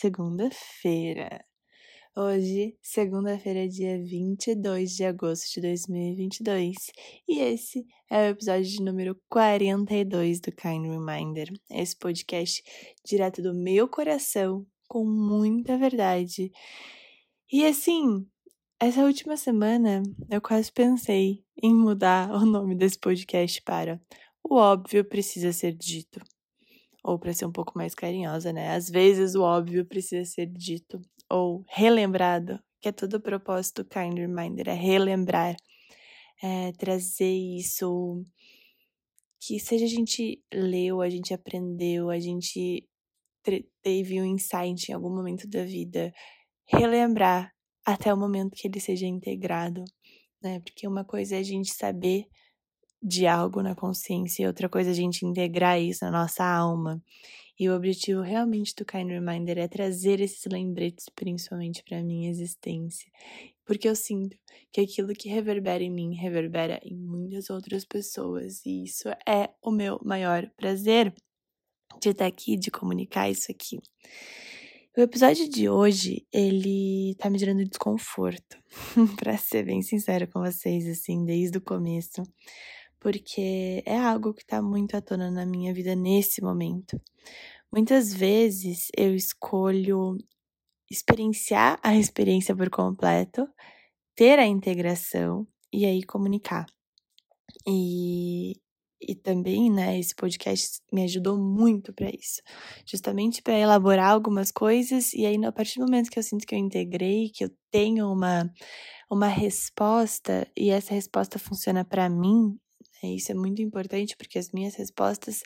Segunda-feira. Hoje, segunda-feira, dia 22 de agosto de 2022, e esse é o episódio de número 42 do Kind Reminder. Esse podcast direto do meu coração, com muita verdade. E assim, essa última semana eu quase pensei em mudar o nome desse podcast para O Óbvio Precisa Ser Dito ou para ser um pouco mais carinhosa, né? Às vezes o óbvio precisa ser dito ou relembrado, que é todo o propósito do Kind Reminder, é relembrar, é trazer isso que seja a gente leu, a gente aprendeu, a gente teve um insight em algum momento da vida, relembrar até o momento que ele seja integrado, né? Porque uma coisa é a gente saber de algo na consciência e outra coisa é a gente integrar isso na nossa alma. E o objetivo realmente do Kind Reminder é trazer esses lembretes, principalmente para minha existência. Porque eu sinto que aquilo que reverbera em mim reverbera em muitas outras pessoas. E isso é o meu maior prazer de estar aqui, de comunicar isso aqui. O episódio de hoje, ele tá me gerando desconforto, para ser bem sincero com vocês, assim, desde o começo porque é algo que está muito à tona na minha vida nesse momento. Muitas vezes eu escolho experienciar a experiência por completo, ter a integração e aí comunicar. E, e também, né, esse podcast me ajudou muito para isso. Justamente para elaborar algumas coisas e aí a partir do momento que eu sinto que eu integrei, que eu tenho uma uma resposta e essa resposta funciona para mim, isso é muito importante porque as minhas respostas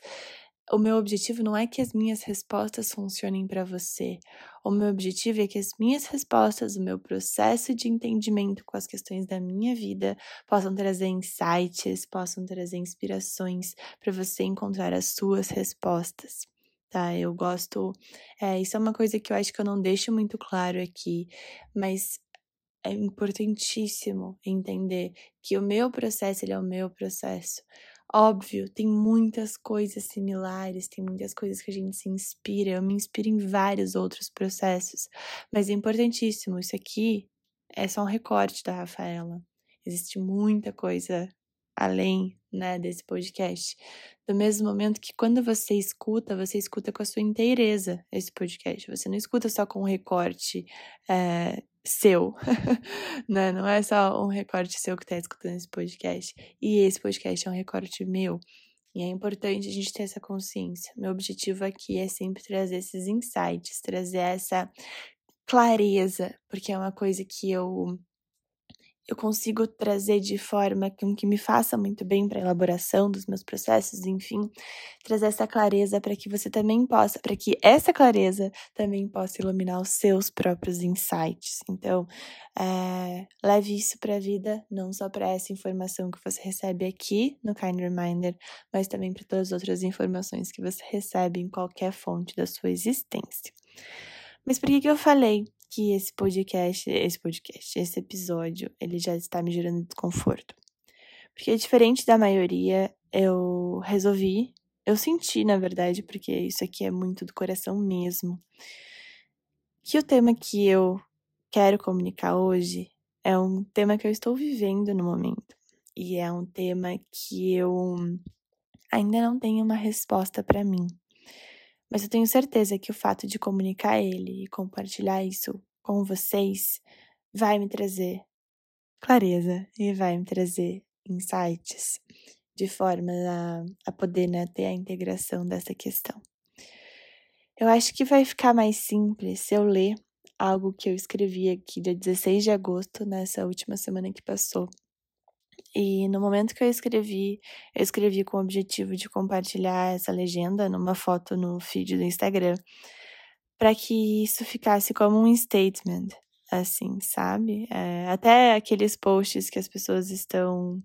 o meu objetivo não é que as minhas respostas funcionem para você. O meu objetivo é que as minhas respostas, o meu processo de entendimento com as questões da minha vida, possam trazer insights, possam trazer inspirações para você encontrar as suas respostas. Tá, eu gosto. É, isso é uma coisa que eu acho que eu não deixo muito claro aqui, mas é importantíssimo entender que o meu processo ele é o meu processo. Óbvio, tem muitas coisas similares, tem muitas coisas que a gente se inspira. Eu me inspiro em vários outros processos, mas é importantíssimo. Isso aqui é só um recorte da Rafaela. Existe muita coisa além né, desse podcast. Do mesmo momento que quando você escuta, você escuta com a sua inteireza esse podcast. Você não escuta só com um recorte é, seu, né? Não é só um recorte seu que está escutando esse podcast. E esse podcast é um recorte meu. E é importante a gente ter essa consciência. Meu objetivo aqui é sempre trazer esses insights, trazer essa clareza, porque é uma coisa que eu eu consigo trazer de forma com que me faça muito bem para a elaboração dos meus processos, enfim, trazer essa clareza para que você também possa, para que essa clareza também possa iluminar os seus próprios insights. Então, é, leve isso para a vida, não só para essa informação que você recebe aqui no Kind Reminder, mas também para todas as outras informações que você recebe em qualquer fonte da sua existência. Mas por que, que eu falei que esse podcast, esse podcast, esse episódio, ele já está me gerando desconforto. Porque diferente da maioria, eu resolvi, eu senti, na verdade, porque isso aqui é muito do coração mesmo, que o tema que eu quero comunicar hoje é um tema que eu estou vivendo no momento. E é um tema que eu ainda não tenho uma resposta para mim. Mas eu tenho certeza que o fato de comunicar ele e compartilhar isso com vocês vai me trazer clareza e vai me trazer insights de forma a, a poder né, ter a integração dessa questão. Eu acho que vai ficar mais simples se eu ler algo que eu escrevi aqui dia 16 de agosto, nessa última semana que passou, e no momento que eu escrevi, eu escrevi com o objetivo de compartilhar essa legenda numa foto no feed do Instagram, para que isso ficasse como um statement, assim, sabe? É, até aqueles posts que as pessoas estão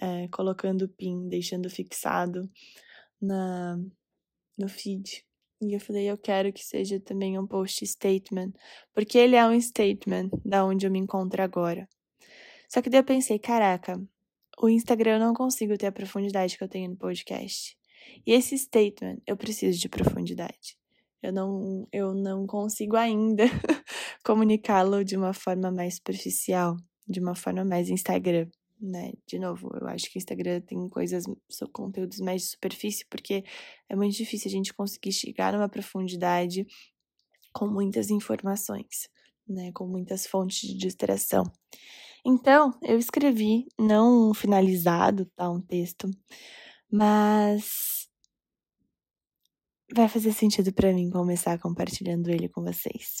é, colocando pin, deixando fixado na, no feed. E eu falei, eu quero que seja também um post statement, porque ele é um statement da onde eu me encontro agora. Só que daí eu pensei, caraca, o Instagram eu não consigo ter a profundidade que eu tenho no podcast. E esse statement, eu preciso de profundidade. Eu não, eu não consigo ainda comunicá-lo de uma forma mais superficial, de uma forma mais Instagram, né? De novo, eu acho que Instagram tem coisas, conteúdos mais de superfície, porque é muito difícil a gente conseguir chegar numa profundidade com muitas informações, né? Com muitas fontes de distração. Então, eu escrevi, não finalizado, tá? Um texto, mas vai fazer sentido para mim começar compartilhando ele com vocês.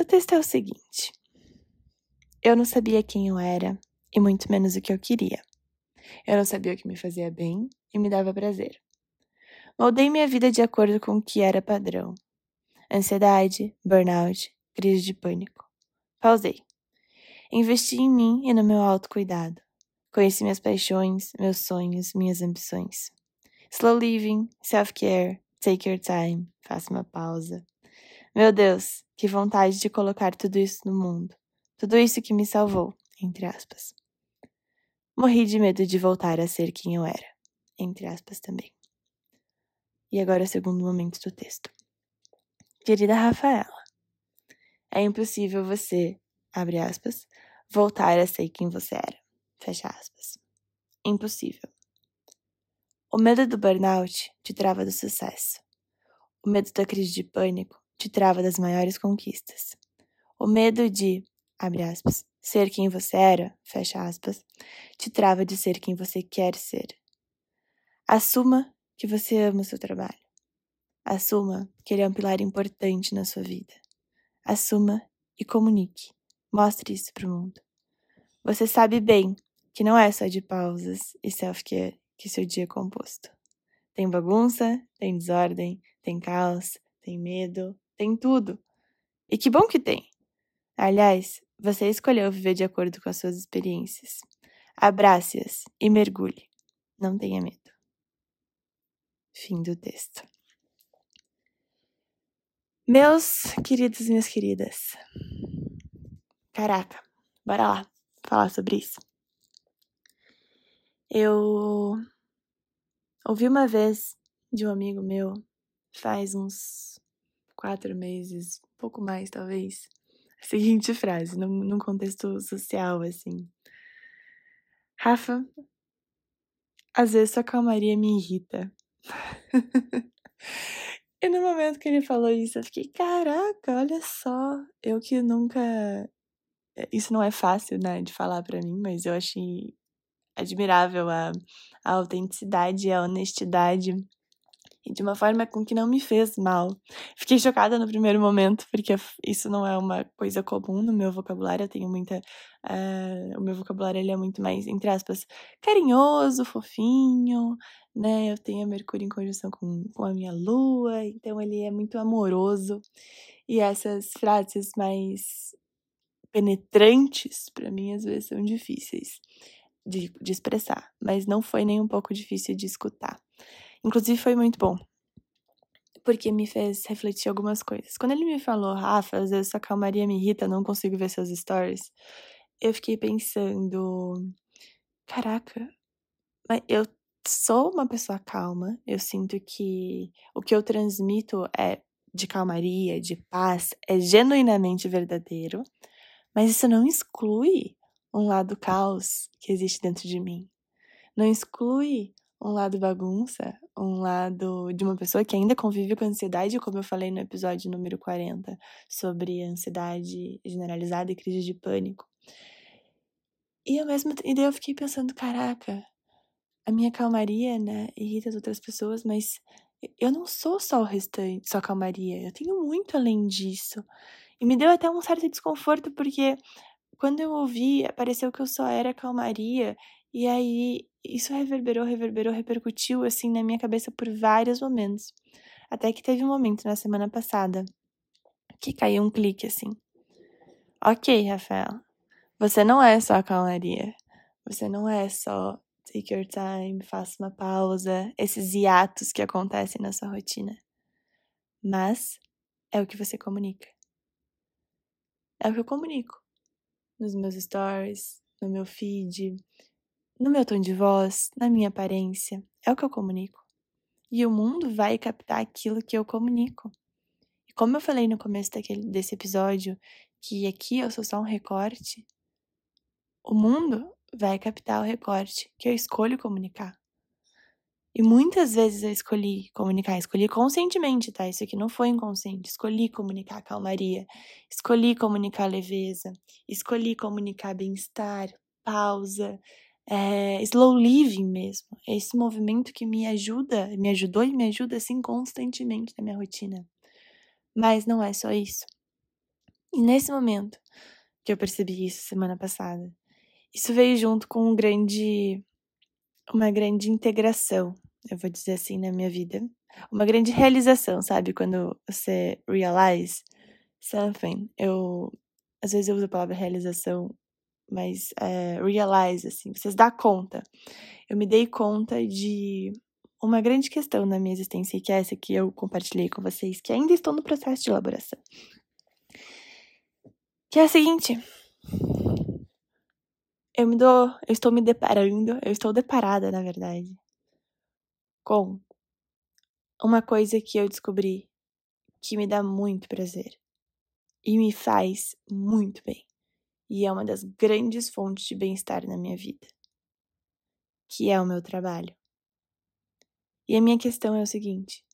O texto é o seguinte: Eu não sabia quem eu era e muito menos o que eu queria. Eu não sabia o que me fazia bem e me dava prazer. Moldei minha vida de acordo com o que era padrão. Ansiedade, burnout, crise de pânico. Pausei. Investi em mim e no meu autocuidado. Conheci minhas paixões, meus sonhos, minhas ambições. Slow living, self-care, take your time, faça uma pausa. Meu Deus, que vontade de colocar tudo isso no mundo. Tudo isso que me salvou, entre aspas. Morri de medo de voltar a ser quem eu era, entre aspas também. E agora o segundo momento do texto. Querida Rafaela, é impossível você, abre aspas, voltar a ser quem você era. Fecha aspas. Impossível. O medo do burnout te trava do sucesso. O medo da crise de pânico te trava das maiores conquistas. O medo de, abre aspas, ser quem você era, fecha aspas, te trava de ser quem você quer ser. Assuma que você ama o seu trabalho. Assuma que ele é um pilar importante na sua vida. Assuma e comunique. Mostre isso para o mundo. Você sabe bem que não é só de pausas e self-care que seu dia é composto. Tem bagunça, tem desordem, tem caos, tem medo, tem tudo. E que bom que tem! Aliás, você escolheu viver de acordo com as suas experiências. Abrace-as e mergulhe. Não tenha medo. Fim do texto. Meus queridos e minhas queridas. Caraca, bora lá falar sobre isso. Eu ouvi uma vez de um amigo meu, faz uns quatro meses, pouco mais talvez, a seguinte frase, num, num contexto social, assim. Rafa, às vezes sua calmaria me irrita. e no momento que ele falou isso, eu fiquei, caraca, olha só, eu que nunca isso não é fácil, né, de falar para mim, mas eu achei admirável a, a autenticidade, a honestidade e de uma forma com que não me fez mal. Fiquei chocada no primeiro momento, porque isso não é uma coisa comum no meu vocabulário. Eu tenho muita. Uh, o meu vocabulário ele é muito mais, entre aspas, carinhoso, fofinho, né? Eu tenho a Mercúrio em conjunção com, com a minha lua, então ele é muito amoroso. E essas frases mais penetrantes, para mim, às vezes são difíceis de, de expressar, mas não foi nem um pouco difícil de escutar. Inclusive, foi muito bom, porque me fez refletir algumas coisas. Quando ele me falou, Rafa, às vezes sua calmaria me irrita, não consigo ver seus stories, eu fiquei pensando, caraca, mas eu sou uma pessoa calma, eu sinto que o que eu transmito é de calmaria, de paz, é genuinamente verdadeiro. Mas isso não exclui um lado caos que existe dentro de mim. Não exclui um lado bagunça, um lado de uma pessoa que ainda convive com ansiedade, como eu falei no episódio número 40, sobre ansiedade generalizada e crise de pânico. E ao mesmo e daí eu fiquei pensando, caraca, a minha calmaria, né, irrita as outras pessoas, mas eu não sou só o restante, só calmaria. Eu tenho muito além disso. E me deu até um certo desconforto, porque quando eu ouvi, pareceu que eu só era calmaria. E aí isso reverberou, reverberou, repercutiu assim na minha cabeça por vários momentos. Até que teve um momento na semana passada que caiu um clique assim. Ok, Rafael, você não é só calmaria. Você não é só take your time, faça uma pausa, esses hiatos que acontecem na sua rotina. Mas é o que você comunica. É o que eu comunico nos meus stories, no meu feed, no meu tom de voz, na minha aparência. É o que eu comunico. e o mundo vai captar aquilo que eu comunico. E como eu falei no começo daquele, desse episódio, que aqui eu sou só um recorte, o mundo vai captar o recorte que eu escolho comunicar. E muitas vezes eu escolhi comunicar, escolhi conscientemente, tá? Isso aqui não foi inconsciente. Escolhi comunicar calmaria, escolhi comunicar leveza, escolhi comunicar bem-estar, pausa, é, slow living mesmo. Esse movimento que me ajuda, me ajudou e me ajuda assim constantemente na minha rotina. Mas não é só isso. E nesse momento que eu percebi isso semana passada, isso veio junto com um grande uma grande integração, eu vou dizer assim, na minha vida. Uma grande realização, sabe? Quando você realize something. Eu, às vezes eu uso a palavra realização, mas é, realize, assim, vocês dá conta. Eu me dei conta de uma grande questão na minha existência, que é essa que eu compartilhei com vocês, que ainda estou no processo de elaboração. Que é a seguinte, eu me dou, eu estou me deparando, eu estou deparada, na verdade, com uma coisa que eu descobri que me dá muito prazer e me faz muito bem. E é uma das grandes fontes de bem-estar na minha vida, que é o meu trabalho. E a minha questão é o seguinte: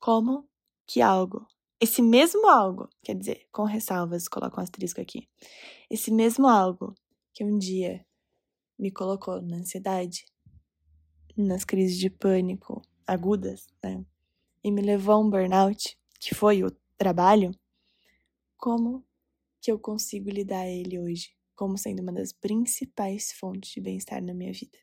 como que algo, esse mesmo algo, quer dizer, com ressalvas, coloco um asterisco aqui, esse mesmo algo que um dia me colocou na ansiedade, nas crises de pânico agudas, né? E me levou a um burnout, que foi o trabalho, como que eu consigo lidar ele hoje como sendo uma das principais fontes de bem-estar na minha vida?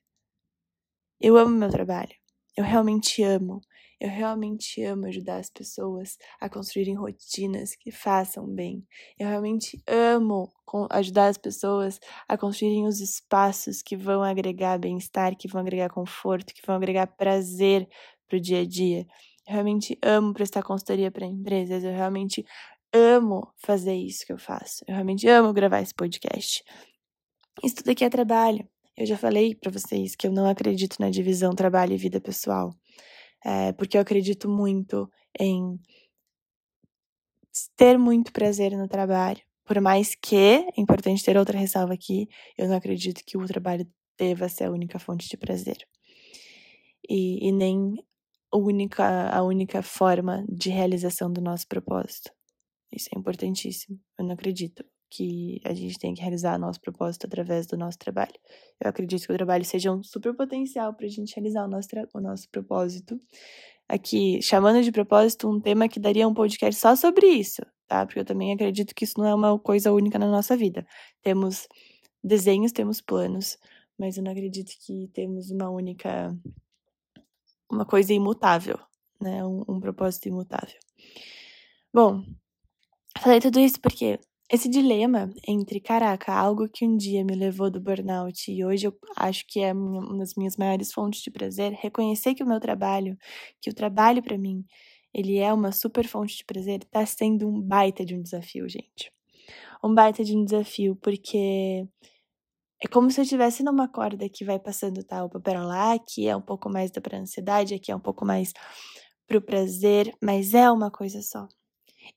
Eu amo meu trabalho. Eu realmente amo. Eu realmente amo ajudar as pessoas a construírem rotinas que façam bem. Eu realmente amo ajudar as pessoas a construírem os espaços que vão agregar bem-estar, que vão agregar conforto, que vão agregar prazer para o dia a dia. Eu realmente amo prestar consultoria para empresas. Eu realmente amo fazer isso que eu faço. Eu realmente amo gravar esse podcast. Isso tudo aqui é trabalho. Eu já falei para vocês que eu não acredito na divisão trabalho e vida pessoal, é, porque eu acredito muito em ter muito prazer no trabalho. Por mais que, é importante ter outra ressalva aqui, eu não acredito que o trabalho deva ser a única fonte de prazer. E, e nem única, a única forma de realização do nosso propósito. Isso é importantíssimo. Eu não acredito que a gente tem que realizar nosso propósito através do nosso trabalho. Eu acredito que o trabalho seja um super potencial para a gente realizar o nosso, o nosso propósito. Aqui, chamando de propósito um tema que daria um podcast só sobre isso, tá? Porque eu também acredito que isso não é uma coisa única na nossa vida. Temos desenhos, temos planos, mas eu não acredito que temos uma única. uma coisa imutável, né? Um, um propósito imutável. Bom, falei tudo isso porque esse dilema entre, caraca, algo que um dia me levou do burnout e hoje eu acho que é uma das minhas maiores fontes de prazer, reconhecer que o meu trabalho, que o trabalho para mim, ele é uma super fonte de prazer, tá sendo um baita de um desafio, gente. Um baita de um desafio, porque é como se eu estivesse numa corda que vai passando tal tá, para lá, que é um pouco mais da pra ansiedade, aqui é um pouco mais pro prazer, mas é uma coisa só.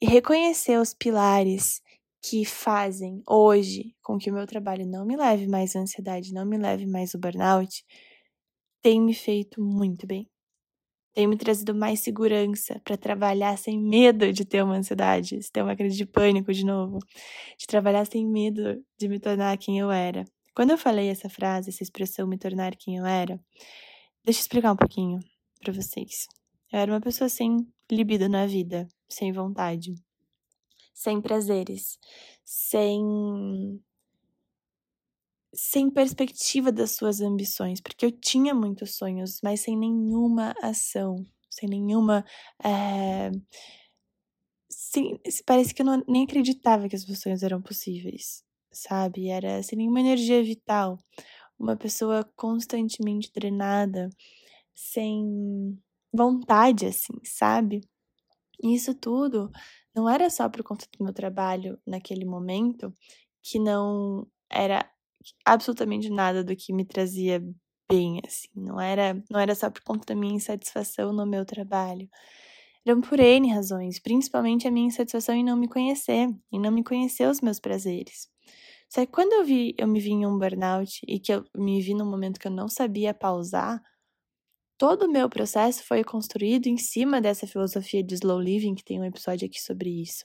E reconhecer os pilares que fazem hoje com que o meu trabalho não me leve mais à ansiedade, não me leve mais ao burnout, tem me feito muito bem. Tem me trazido mais segurança para trabalhar sem medo de ter uma ansiedade, de ter uma crise de pânico de novo, de trabalhar sem medo de me tornar quem eu era. Quando eu falei essa frase, essa expressão me tornar quem eu era, deixa eu explicar um pouquinho para vocês. Eu era uma pessoa sem libido na vida, sem vontade, sem prazeres, sem sem perspectiva das suas ambições, porque eu tinha muitos sonhos, mas sem nenhuma ação, sem nenhuma. É... Sem, parece que eu não, nem acreditava que as meus sonhos eram possíveis, sabe? Era sem nenhuma energia vital, uma pessoa constantemente drenada, sem vontade, assim, sabe? E isso tudo não era só por conta do meu trabalho naquele momento, que não era absolutamente nada do que me trazia bem, assim. Não era, não era só por conta da minha insatisfação no meu trabalho. Eram por N razões, principalmente a minha insatisfação em não me conhecer, em não me conhecer os meus prazeres. Só que quando eu vi, eu me vi em um burnout e que eu me vi num momento que eu não sabia pausar, todo o meu processo foi construído em cima dessa filosofia de slow living, que tem um episódio aqui sobre isso.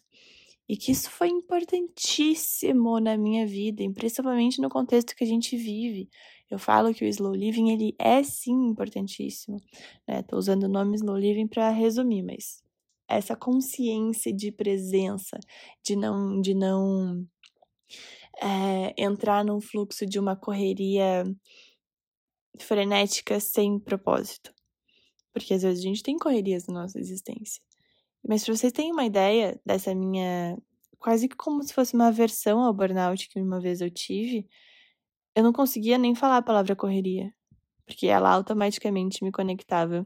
E que isso foi importantíssimo na minha vida, principalmente no contexto que a gente vive. Eu falo que o slow living ele é sim importantíssimo, né? Tô usando o nome slow living para resumir, mas essa consciência de presença, de não de não é, entrar num fluxo de uma correria frenética sem propósito. Porque às vezes a gente tem correrias na nossa existência. Mas pra vocês terem uma ideia dessa minha. Quase que como se fosse uma versão ao burnout que uma vez eu tive, eu não conseguia nem falar a palavra correria. Porque ela automaticamente me conectava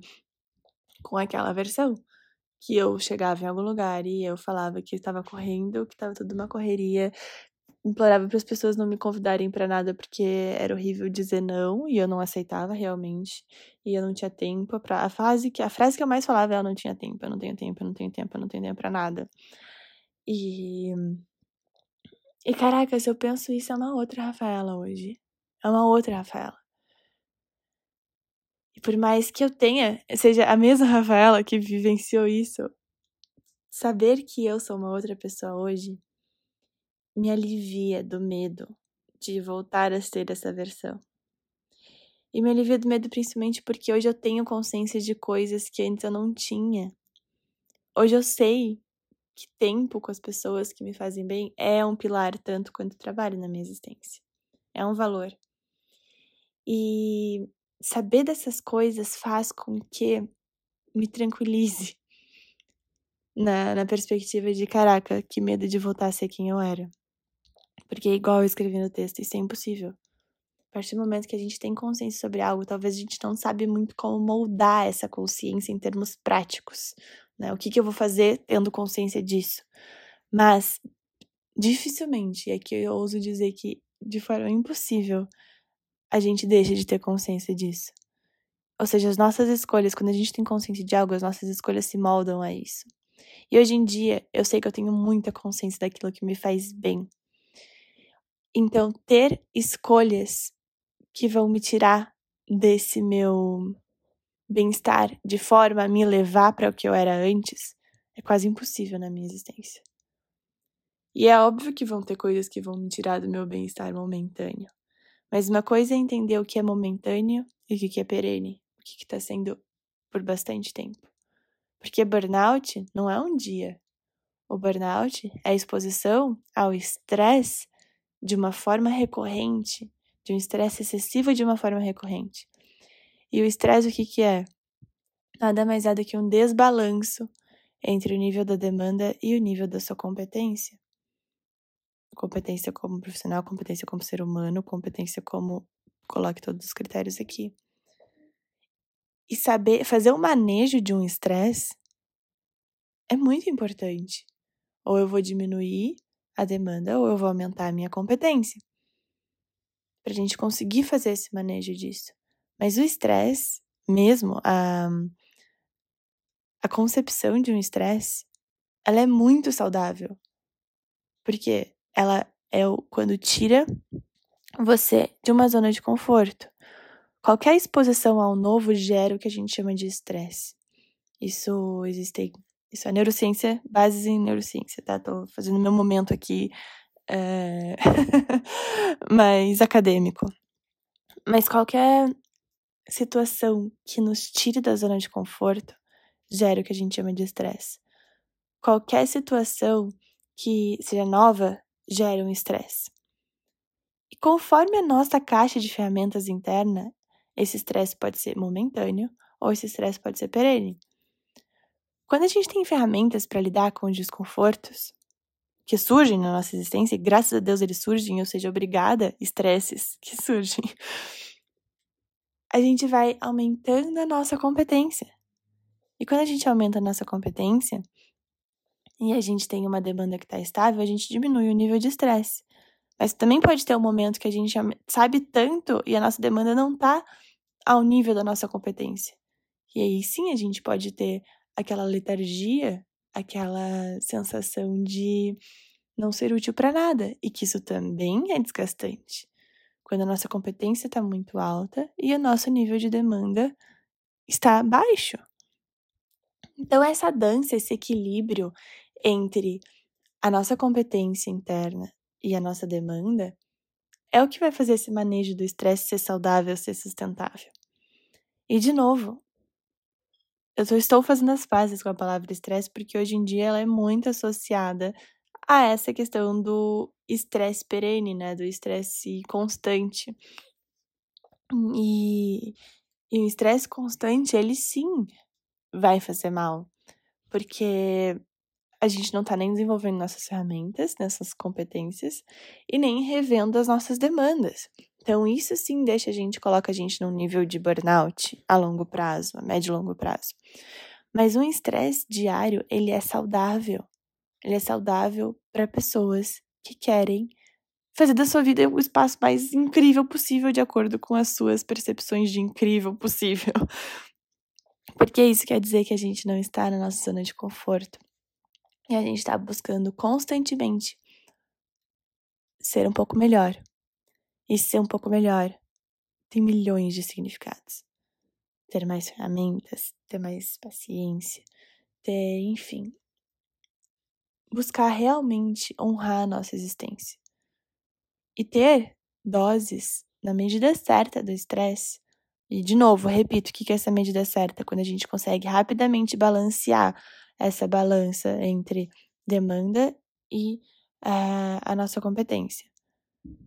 com aquela versão. Que eu chegava em algum lugar e eu falava que estava correndo, que estava tudo uma correria, implorava para as pessoas não me convidarem para nada porque era horrível dizer não e eu não aceitava realmente e eu não tinha tempo para a fase que a frase que eu mais falava é eu não tinha tempo, eu não tenho tempo, eu não tenho tempo, eu não tenho tempo para nada. E e caraca, se eu penso isso é uma outra Rafaela hoje. É uma outra Rafaela. E por mais que eu tenha, seja a mesma Rafaela que vivenciou isso, saber que eu sou uma outra pessoa hoje me alivia do medo de voltar a ser essa versão. E me alivia do medo principalmente porque hoje eu tenho consciência de coisas que antes eu não tinha. Hoje eu sei que tempo com as pessoas que me fazem bem é um pilar tanto quanto trabalho na minha existência. É um valor. E saber dessas coisas faz com que me tranquilize na, na perspectiva de caraca, que medo de voltar a ser quem eu era. Porque, igual eu escrevi no texto, isso é impossível. A partir do momento que a gente tem consciência sobre algo, talvez a gente não sabe muito como moldar essa consciência em termos práticos. Né? O que, que eu vou fazer tendo consciência disso? Mas, dificilmente, é que eu ouso dizer que, de forma impossível, a gente deixa de ter consciência disso. Ou seja, as nossas escolhas, quando a gente tem consciência de algo, as nossas escolhas se moldam a isso. E hoje em dia, eu sei que eu tenho muita consciência daquilo que me faz bem, então, ter escolhas que vão me tirar desse meu bem-estar de forma a me levar para o que eu era antes é quase impossível na minha existência. E é óbvio que vão ter coisas que vão me tirar do meu bem-estar momentâneo. Mas uma coisa é entender o que é momentâneo e o que é perene, o que está sendo por bastante tempo. Porque burnout não é um dia. O burnout é a exposição ao estresse de uma forma recorrente, de um estresse excessivo de uma forma recorrente. E o estresse o que, que é? Nada mais é do que um desbalanço entre o nível da demanda e o nível da sua competência. Competência como profissional, competência como ser humano, competência como coloque todos os critérios aqui. E saber fazer o manejo de um estresse é muito importante. Ou eu vou diminuir a demanda ou eu vou aumentar a minha competência. Para a gente conseguir fazer esse manejo disso. Mas o estresse, mesmo a, a concepção de um estresse, ela é muito saudável. Porque ela é o, quando tira você de uma zona de conforto. Qualquer exposição ao novo gera o que a gente chama de estresse. Isso existem isso é neurociência, bases em neurociência, tá? Tô fazendo meu momento aqui é... mais acadêmico. Mas qualquer situação que nos tire da zona de conforto gera o que a gente chama de estresse. Qualquer situação que seja nova gera um estresse. E conforme a nossa caixa de ferramentas interna, esse estresse pode ser momentâneo ou esse estresse pode ser perene. Quando a gente tem ferramentas para lidar com os desconfortos que surgem na nossa existência, e graças a Deus eles surgem, ou seja, obrigada, estresses que surgem, a gente vai aumentando a nossa competência. E quando a gente aumenta a nossa competência e a gente tem uma demanda que está estável, a gente diminui o nível de estresse. Mas também pode ter um momento que a gente sabe tanto e a nossa demanda não está ao nível da nossa competência. E aí sim a gente pode ter aquela letargia, aquela sensação de não ser útil para nada, e que isso também é desgastante. Quando a nossa competência está muito alta e o nosso nível de demanda está baixo. Então, essa dança, esse equilíbrio entre a nossa competência interna e a nossa demanda é o que vai fazer esse manejo do estresse ser saudável, ser sustentável. E, de novo, eu estou fazendo as pazes com a palavra estresse porque hoje em dia ela é muito associada a essa questão do estresse perene, né? Do estresse constante. E, e o estresse constante, ele sim vai fazer mal. Porque a gente não tá nem desenvolvendo nossas ferramentas, nessas competências, e nem revendo as nossas demandas. Então, isso sim deixa a gente, coloca a gente num nível de burnout a longo prazo, a médio e longo prazo. Mas um estresse diário, ele é saudável. Ele é saudável para pessoas que querem fazer da sua vida o espaço mais incrível possível de acordo com as suas percepções de incrível possível. Porque isso quer dizer que a gente não está na nossa zona de conforto. E a gente está buscando constantemente ser um pouco melhor. E ser um pouco melhor tem milhões de significados. Ter mais ferramentas, ter mais paciência, ter, enfim, buscar realmente honrar a nossa existência. E ter doses na medida certa do estresse. E, de novo, repito, o que é essa medida certa? Quando a gente consegue rapidamente balancear essa balança entre demanda e uh, a nossa competência.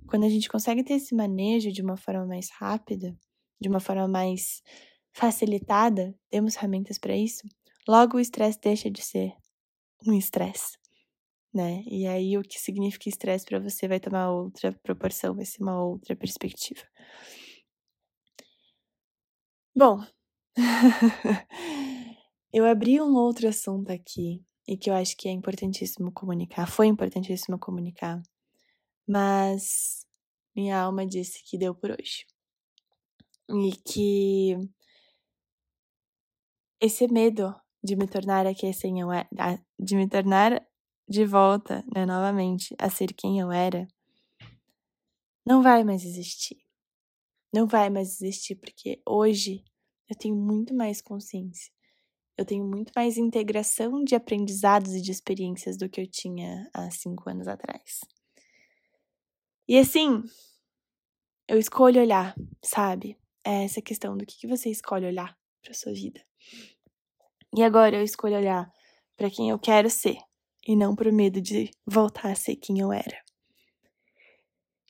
Quando a gente consegue ter esse manejo de uma forma mais rápida, de uma forma mais facilitada, temos ferramentas para isso, logo o estresse deixa de ser um estresse né? E aí o que significa estresse para você vai tomar outra proporção, vai ser uma outra perspectiva. Bom, eu abri um outro assunto aqui e que eu acho que é importantíssimo comunicar, foi importantíssimo comunicar, mas minha alma disse que deu por hoje. E que esse medo de me tornar quem eu é, de me tornar de volta, né, novamente, a ser quem eu era, não vai mais existir. Não vai mais existir porque hoje eu tenho muito mais consciência. Eu tenho muito mais integração de aprendizados e de experiências do que eu tinha há cinco anos atrás. E assim, eu escolho olhar, sabe? É essa questão do que, que você escolhe olhar para sua vida. E agora eu escolho olhar para quem eu quero ser, e não por medo de voltar a ser quem eu era.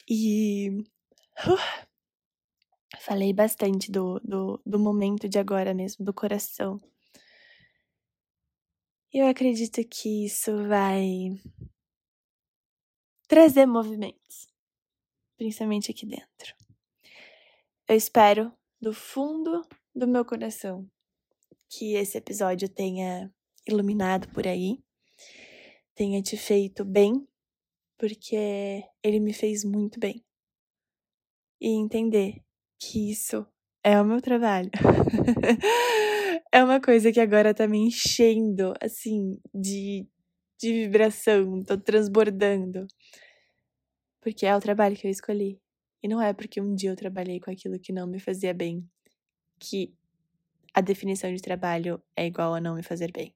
E uh, falei bastante do, do, do momento de agora mesmo, do coração. Eu acredito que isso vai trazer movimentos, principalmente aqui dentro. Eu espero do fundo do meu coração que esse episódio tenha iluminado por aí tenha te feito bem, porque ele me fez muito bem. E entender que isso é o meu trabalho. é uma coisa que agora tá me enchendo, assim, de, de vibração, tô transbordando. Porque é o trabalho que eu escolhi. E não é porque um dia eu trabalhei com aquilo que não me fazia bem que a definição de trabalho é igual a não me fazer bem.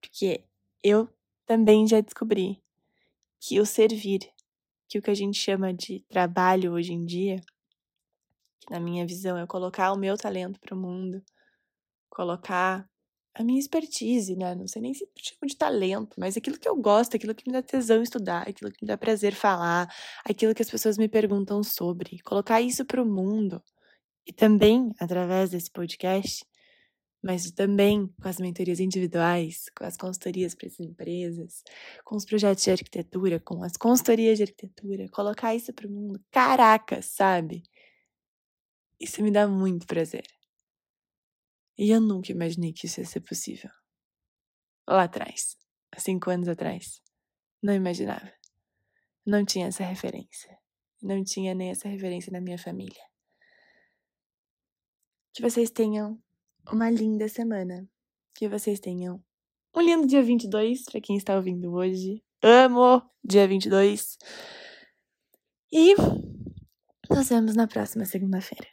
Porque eu também já descobri que o servir, que o que a gente chama de trabalho hoje em dia, na minha visão é colocar o meu talento para o mundo, colocar a minha expertise, né? Não sei nem se chamo de talento, mas aquilo que eu gosto, aquilo que me dá tesão estudar, aquilo que me dá prazer falar, aquilo que as pessoas me perguntam sobre, colocar isso para o mundo. E também, através desse podcast, mas também com as mentorias individuais, com as consultorias para as empresas, com os projetos de arquitetura, com as consultorias de arquitetura, colocar isso para o mundo. Caraca, sabe? Isso me dá muito prazer. E eu nunca imaginei que isso ia ser possível. Lá atrás, há cinco anos atrás, não imaginava. Não tinha essa referência. Não tinha nem essa referência na minha família. Que vocês tenham uma linda semana. Que vocês tenham um lindo dia 22 para quem está ouvindo hoje. Amo dia 22. E nos vemos na próxima segunda-feira.